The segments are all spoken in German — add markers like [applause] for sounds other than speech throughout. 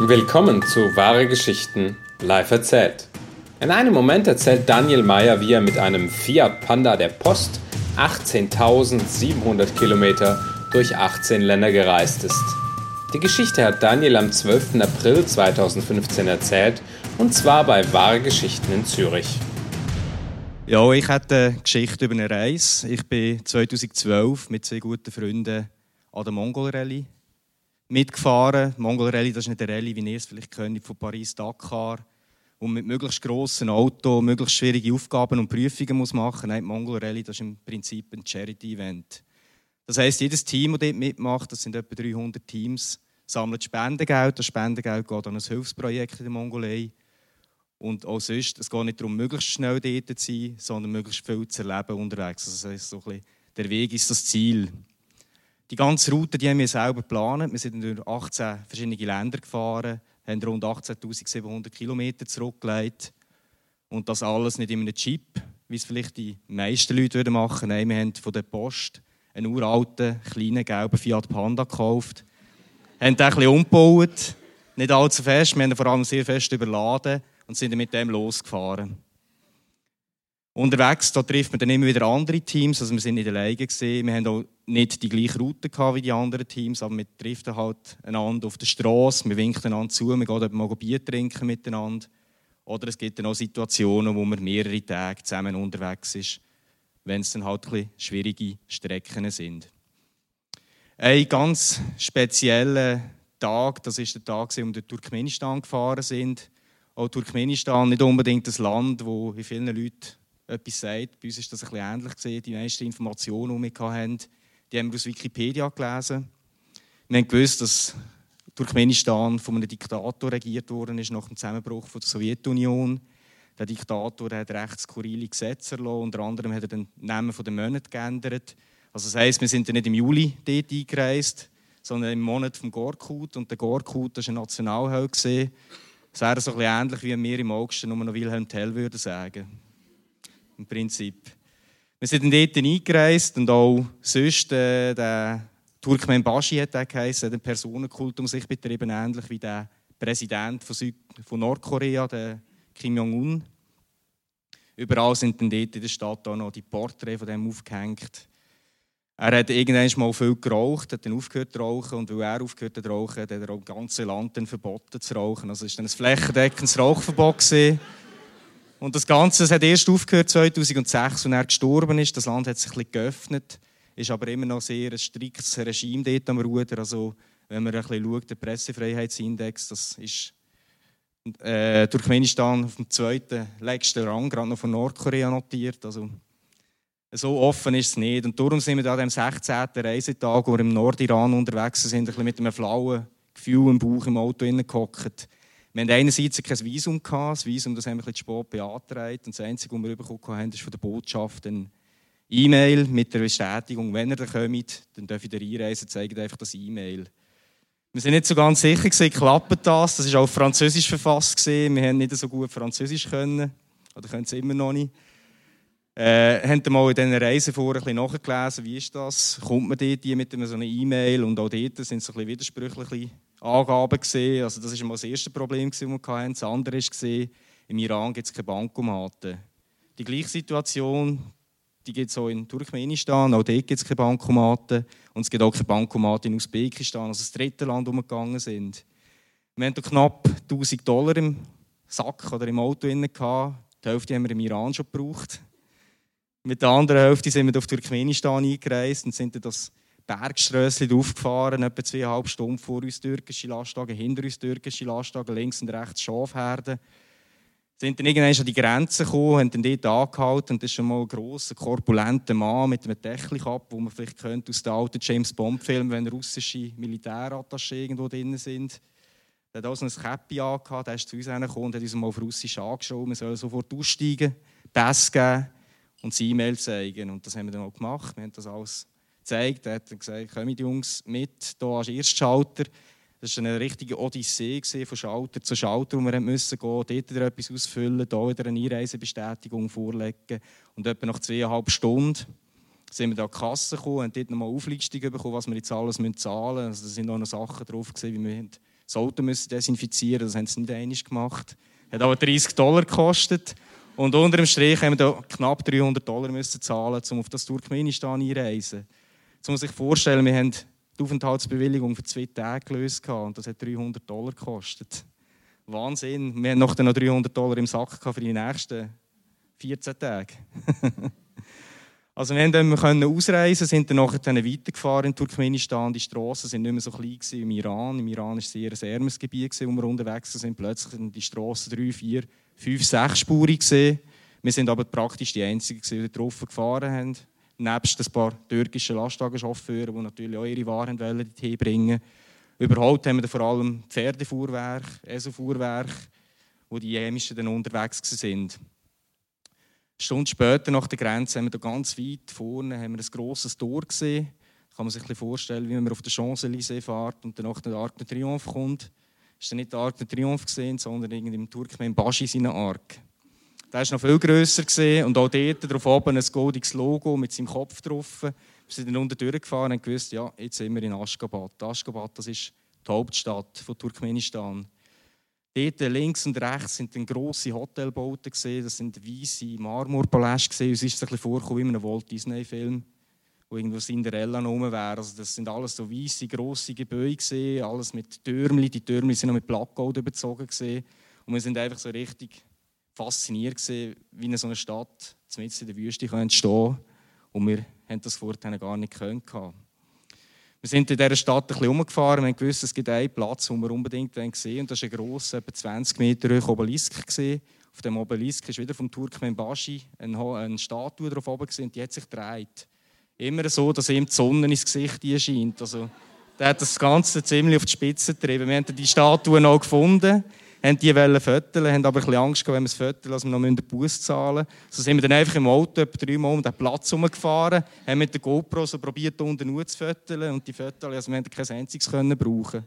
Willkommen zu Wahre Geschichten live erzählt. In einem Moment erzählt Daniel Meyer, wie er mit einem Fiat Panda der Post 18.700 Kilometer durch 18 Länder gereist ist. Die Geschichte hat Daniel am 12. April 2015 erzählt und zwar bei Wahre Geschichten in Zürich. Ja, ich hatte eine Geschichte über eine Reise. Ich bin 2012 mit zwei guten Freunden an der Mongol Rallye mitgefahren. Mongol Rallye, das ist nicht eine Rallye, wie ihr es vielleicht kennt, von Paris Dakar, man mit möglichst grossen Auto möglichst schwierige Aufgaben und Prüfungen muss machen. Nein, die Mongol Rallye, das ist im Prinzip ein Charity-Event. Das heisst, jedes Team, das dort mitmacht, das sind etwa 300 Teams, sammelt Spendengeld. Das Spendengeld geht an ein Hilfsprojekt in der Mongolei. Und auch sonst, es geht nicht darum, möglichst schnell dort zu sein, sondern möglichst viel zu erleben unterwegs. Also das heisst, so ein bisschen, der Weg ist das Ziel. Die ganze Route die haben wir selber geplant. Wir sind durch 18 verschiedene Länder gefahren, haben rund 18.700 Kilometer zurückgelegt. Und das alles nicht in einem Chip, wie es vielleicht die meisten Leute machen würden. Nein, wir haben von der Post einen uralten, kleinen, gelben Fiat Panda gekauft. haben den bisschen umgebaut. Nicht allzu fest, wir haben ihn vor allem sehr fest überladen und sind mit dem losgefahren. Unterwegs da trifft man dann immer wieder andere Teams, also wir sind nicht alleine gesehen. Wir haben auch nicht die gleiche Route gehabt wie die anderen Teams, aber wir treffen halt einander auf der Straße, wir winken einander zu, wir gehen mal Bier trinken miteinander. Oder es gibt dann auch Situationen, wo man mehrere Tage zusammen unterwegs ist, wenn es dann halt ein schwierige Strecken sind. Ein ganz spezieller Tag, das ist der Tag, wo wir durch Turkmenistan gefahren sind auch Turkmenistan nicht unbedingt ein Land, wo in vielen Leuten etwas sagt. Bei uns ist das ein bisschen ähnlich gesehen. Die meisten Informationen, die wir hatten, die haben wir aus Wikipedia gelesen. Wir haben gewusst, dass Turkmenistan von einem Diktator regiert worden ist nach dem Zusammenbruch von der Sowjetunion. Der Diktator hat recht skurrile Gesetze erlassen. Unter anderem hat er den Namen der Monate geändert. Also das heisst, wir sind nicht im Juli dort eingereist, sondern im Monat vom Gorkut. Und der Gorkut war ein Nationalheld. Es wäre so ein bisschen ähnlich, wie wir im August nur noch Wilhelm Tell würden sagen. Im Prinzip. Wir sind dort eingereist und auch sonst, äh, der Turkmen Bashi hat er geheißen, den Personenkult um sich betrieben, ähnlich wie der Präsident von, Süd von Nordkorea, der Kim Jong-un. Überall sind dann dort in der Stadt auch noch die Porträts von dem aufgehängt. Er hat irgendwann mal viel geraucht, hat dann aufgehört zu rauchen und weil er aufgehört hat zu rauchen, hat er auch im ganzen Land dann verboten zu rauchen. Also es war dann ein flächendeckendes Rauchverbot. Gewesen. Und das Ganze das hat erst aufgehört 2006, als er gestorben ist. Das Land hat sich ein bisschen geöffnet, ist aber immer noch sehr ein striktes Regime dort am Ruder. Also wenn man ein bisschen schaut, der Pressefreiheitsindex, das ist äh, Turkmenistan auf dem zweiten letzten Rang, gerade noch von Nordkorea notiert. Also so offen ist es nicht. Und darum sind wir an dem 16. Reisetag, wo wir im Nordiran unterwegs sind, ein bisschen mit einem flauen Gefühl im Bauch im Auto hingehockt. Wir hatten einerseits kein Visum. Gehabt. Das Visum das haben wir ein bisschen spät beantragt. Und das Einzige, was wir bekommen haben, ist von der Botschaft eine E-Mail mit der Bestätigung, wenn ihr da kommt, dann dürft ihr einreisen, zeigt einfach das E-Mail. Wir sind nicht so ganz sicher gewesen, klappt das? Das war auf Französisch verfasst gewesen. Wir haben nicht so gut Französisch können. Oder können es immer noch nicht. Äh, haben mal in diesen Reisen vor ein bisschen nachgelesen, wie ist das? Kommt man dort mit so einer E-Mail? Und auch dort sind so ein bisschen widersprüchliche Angaben gesehen. Also das war das erste Problem, das wir hatten. Das andere war, im Iran gibt es keine Bankomaten. Die gleiche Situation gibt es auch in Turkmenistan, auch dort gibt es keine Bankomaten. Und es gibt auch keine Bankomaten in Usbekistan, also das dritte Land, wo wir gegangen sind. Wir hatten knapp 1000 Dollar im Sack oder im Auto. Die Hälfte haben wir im Iran schon gebraucht. Mit der anderen Hälfte sind wir auf Turkmenistan eingereist und sind dann das Bergströssli aufgefahren, etwa zweieinhalb Stunden vor uns türkische Lastwagen, hinter uns türkische Lastwagen, links und rechts Schafherden. Sind dann irgendwann an die Grenze gekommen, haben dann dort angehalten und das ist schon mal ein grosser, korpulenter Mann mit einem Deckelkapp, wo man vielleicht könnte aus den alten James Bond-Filmen, wenn russische Militärattaché irgendwo drin sind. Der hat auch so ein Käppi angehabt, der ist zu uns gekommen und hat uns mal auf Russisch angeschaut, wir sollen sofort aussteigen, Pass geben und das E-Mail zeigen. Und das haben wir dann auch gemacht. Wir haben das alles gezeigt. Er hat gesagt, kommt Jungs mit, hier als Erstschalter. Das war eine richtige Odyssee von Schalter zu Schalter, wo wir mussten gehen, dort wieder etwas ausfüllen, hier wieder eine Einreisebestätigung vorlegen. Und etwa nach zweieinhalb Stunden sind wir da an die Kasse gekommen und dort nochmal Auflistung bekommen, was wir jetzt alles zahlen müssen. Also da sind noch Sachen drauf, wie wir das Auto müssen desinfizieren. Das haben sie nicht einmal gemacht. Hat aber 30 Dollar gekostet. Und unter dem Strich haben wir da knapp 300 Dollar müssen zahlen, um auf das Turkmenistan einreisen. Jetzt muss sich vorstellen, wir haben die Aufenthaltsbewilligung für zwei Tage gelöst und das hat 300 Dollar gekostet. Wahnsinn. Wir haben noch 300 Dollar im Sack für die nächsten 14 Tage. [laughs] also wir konnten ausreisen, sind dann nachher weitergefahren in Turkmenistan. Die Straßen sind nicht mehr so klein wie im Iran. Im Iran war es sehr ein ärmeres Gebiet, wo wir unterwegs sind. Plötzlich sind die Straßen drei, vier, fünf, sechs gesehen. Wir sind aber praktisch die Einzigen, die drauf gefahren haben. Nebst ein paar türkischen Lastwagenchauffeuren, die natürlich auch ihre Waren dorthin bringen Überholt haben wir vor allem Pferdefuhrwerk, Eselfuhrwerk, wo die Jämischen dann unterwegs waren. Eine Stunde später nach der Grenze haben wir da ganz weit vorne haben wir ein grosses Tor gesehen. Da kann man sich vorstellen, wie man auf der Champs-Élysées fährt und nach der Arc de Triomphe kommt. Das war nicht der Arc de Triomphe, sondern im Turkmen Bashi seine Arc. Der war noch viel grösser und auch dort drauf oben ein goldiges Logo mit seinem Kopf drauf. Wir sind dann unten durchgefahren und gewusst, ja, jetzt sind wir in Aschgabat. Aschgabat, das ist die Hauptstadt von Turkmenistan. Dort links und rechts sind dann grosse Hotelbauten das sind weiße Marmorpaläste. Es ist ein bisschen vorgekommen wie in einem Walt Disney Film, wo irgendwo Cinderella rum wäre. Also das sind alles so weiße grosse Gebäude alles mit Türmli. Die Türmli sind noch mit Blattgold überzogen. Und wir sind einfach so richtig fasziniert wie eine so eine Stadt mitten in der Wüste entstehen kann. Und wir haben das vorher gar nicht können. Wir sind in dieser Stadt ein bisschen umgefahren. Wir haben gewusst, es gibt einen Platz, den wir unbedingt sehen. Und das war ein grosser, etwa 20 Meter hoher Obelisk. Auf dem Obelisk ist wieder vom Turkmen Bashi eine Statue drauf oben und die hat sich gedreht. Immer so, dass ihm die Sonne ins Gesicht scheint. Also, der hat das Ganze ziemlich auf die Spitze getrieben. Wir haben die Statue noch gefunden haben die wollen föteln, haben aber ein bisschen Angst gehabt, wenn wir es föteln, dass wir noch einen Bus zahlen müssen. So sind wir dann einfach im Auto etwa dreimal um den Platz herumgefahren, haben mit der GoPro so probiert, unten nur zu föteln und die Föteln, also wir haben kein einziges können brauchen.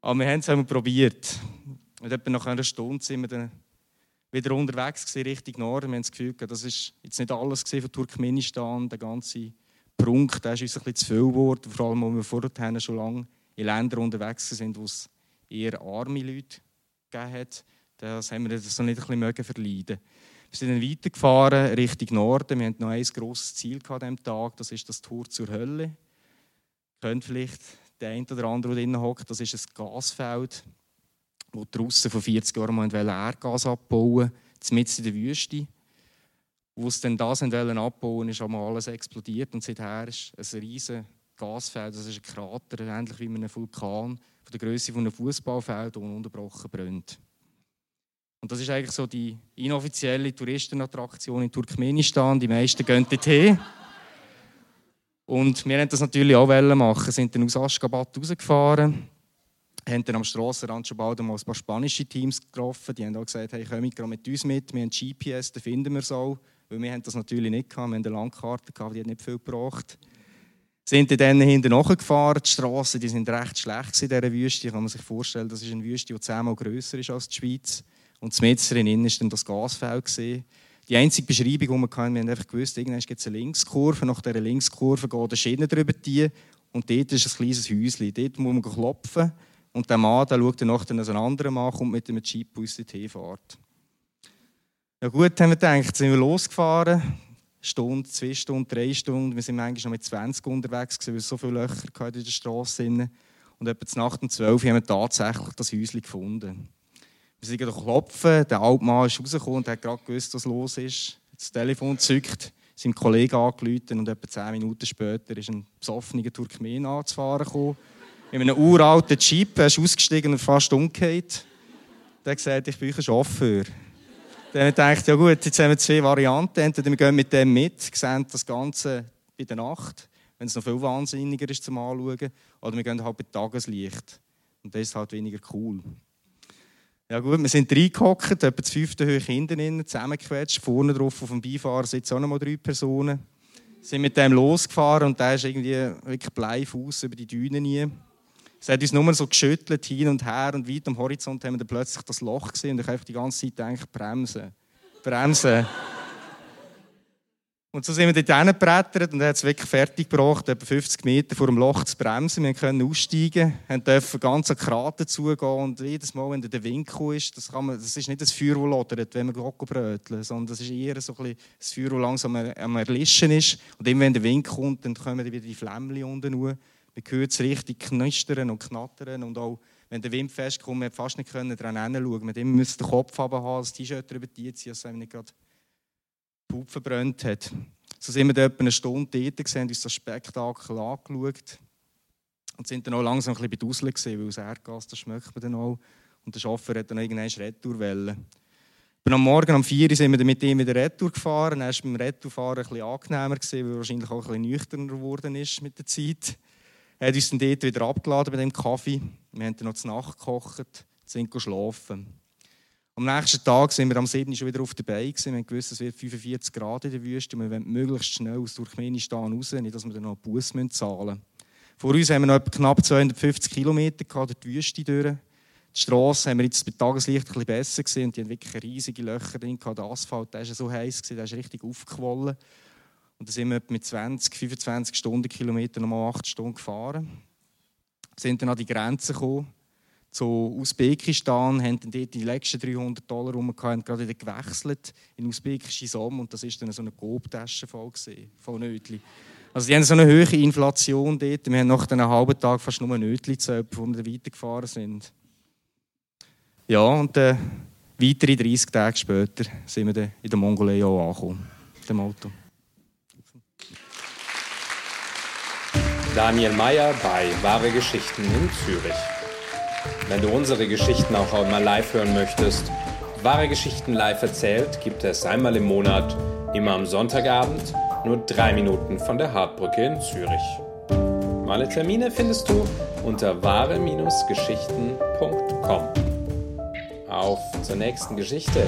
Aber wir haben es probiert. Und etwa nach einer Stunde sind wir dann wieder unterwegs gewesen, Richtung Norden. Wir haben das Gefühl, das ist jetzt nicht alles von Turkmenistan, der ganze Prunk, der ist uns ein bisschen zu viel geworden, vor allem, weil wir vorher schon lange in Ländern unterwegs sind, wo es eher arme Leute gegeben hat, das haben wir das noch nicht ein bisschen verleiden Wir sind dann weitergefahren Richtung Norden. Wir hatten noch ein grosses Ziel an diesem Tag, das ist das Tor zur Hölle. Könnt vielleicht der eine oder andere, der drinnen hockt, das ist ein Gasfeld, wo die Russen vor 40 Jahren mal Erdgas abbauen wollten, mitten in der Wüste. Wo sie dann das abbauen ist einmal alles explodiert und seither ist ein riesiges Gasfeld, das ist ein Krater, ähnlich wie ein Vulkan, von der Größe von einem Fußballfeld, ununterbrochen brennt. Und das ist eigentlich so die inoffizielle Touristenattraktion in Turkmenistan. Die meisten gehen dorthin. Und wir wollten das natürlich auch machen. Wir sind dann aus Aschgabat rausgefahren, haben dann am Strassenrand schon bald mal ein paar spanische Teams getroffen. Die haben auch gesagt, hey, komm mit uns mit, wir haben GPS, dann finden wir es auch. Weil wir haben das natürlich nicht gehabt, wir haben eine Landkarte gehabt, die hat nicht viel gebracht sind dann hinten nachgefahren. Die Straßen die sind recht schlecht in dieser Wüste. Kann man sich vorstellen, das ist eine Wüste, die zehnmal grösser ist als die Schweiz. Und das Metzerin war dann das Gasfeld. Die einzige Beschreibung, die wir hatten, wir haben einfach gewusst, irgendwann gibt es eine Linkskurve. Nach dieser Linkskurve geht eine Schiene drüber. Die, und dort ist ein kleines Häuschen. Dort muss man klopfen. Und der Mann der schaut dann nachher einen anderen Mann, kommt mit einem Jeep aus der fährt. Ja gut, haben wir gedacht, sind wir losgefahren. Stunde, zwei Stunden, drei Stunden. Wir sind manchmal schon mit 20 unterwegs, weil es so viele Löcher in der Straße Und etwa zur um 12 haben wir tatsächlich das Häuschen gefunden. Wir sind klopfen, der alte Mann ist rausgekommen und hat gerade gewusst, was los ist. Das Telefon zückt, seinem Kollegen angerufen und etwa zehn Minuten später ist ein besoffener Turkmen anzufahren gekommen. In einem uralten Jeep, er ist ausgestiegen und fast umgekehrt. Der hat gesagt, ich bin ein Chauffeur. Dann dachte ja gut, jetzt haben wir zwei Varianten. Entweder wir gehen mit dem mit, sehen das Ganze bei der Nacht, wenn es noch viel wahnsinniger ist zum Anschauen, oder wir gehen halt bei Tageslicht. Und das ist halt weniger cool. Ja gut, wir sind reingehockt, etwa das fünfte Höhe hinten innen, zusammengequetscht, vorne drauf auf dem Beifahrer sitzen auch noch mal drei Personen. Sind mit dem losgefahren und der ist irgendwie wirklich bleifuß über die Dünen nie. Es hat uns nur so geschüttelt, hin und her und weit am Horizont haben wir plötzlich das Loch gesehen und ich habe die ganze Zeit gedacht, bremsen, bremsen. Und so sind wir dort hingebrettert und hat es wirklich fertig gebracht, etwa 50 Meter vor dem Loch zu bremsen. Wir können aussteigen, wir dürfen ganz an Krater zugehen und jedes Mal, wenn der Wind ist, das, kann man, das ist nicht das Feuer, das lodert, wenn wir bröteln, sondern das ist eher so ein das Feuer, das langsam am Erlischen ist. Und immer wenn der Wind kommt, dann kommen wieder die Flämmchen unten hoch. Man hört es richtig knistern und knattern und auch wenn der Wind festkommt, man fast nicht daran hinschauen. Man musste den Kopf haben, das T-Shirt drüber ziehen, dass man nicht gerade die Haut verbrannt hat. So sind wir da etwa eine Stunde dort gesehen, uns das Spektakel angeschaut und sind dann auch langsam ein bisschen gesehen, weil das Erdgas, das schmeckt man dann auch. Und der Chauffeur hat dann irgendwann Retour Aber am Morgen um 4 Uhr sind wir dann mit ihm wieder Retour gefahren. Er war beim Retourfahren ein bisschen angenehmer, gewesen, weil er wahrscheinlich auch ein bisschen nüchterner geworden ist mit der Zeit. Er hat uns dann dort wieder abgeladen bei dem Kaffee. Wir haben dann noch zur Nacht gekocht, sind geschlafen. Am nächsten Tag sind wir am 7. schon wieder auf der Beine. Wir haben gewusst, es wird 45 Grad in der Wüste. Wir wollen möglichst schnell aus Turkmenistan raus, nicht, dass wir dann noch Bus zahlen müssen. Vor uns haben wir noch knapp 250 Kilometer durch die Wüste durch. Die Straße haben wir jetzt bei Tageslicht ein bisschen besser gesehen. Die haben wirklich riesige Löcher drin. Der Asphalt der war so heiß, der ist richtig aufgequollen. Und da sind wir mit 20, 25 Stundenkilometern nochmal 8 Stunden gefahren. Sind dann an die Grenze gekommen zu Usbekistan, haben dann dort die letzten 300 Dollar rum, haben gerade wieder gewechselt in usbekische Som und das war dann so eine Coop-Tasche voll von Nötli. Also die haben so eine hohe Inflation dort. Wir haben nach einem halben Tag fast nur Nötli gezählt, bevor wir weitergefahren sind. Ja, und äh, weitere 30 Tage später sind wir dann in der Mongolei auch angekommen, mit dem Auto. Daniel Meyer bei Wahre Geschichten in Zürich. Wenn du unsere Geschichten auch einmal live hören möchtest, wahre Geschichten live erzählt gibt es einmal im Monat, immer am Sonntagabend, nur drei Minuten von der Hartbrücke in Zürich. Alle Termine findest du unter wahre-geschichten.com. Auf zur nächsten Geschichte.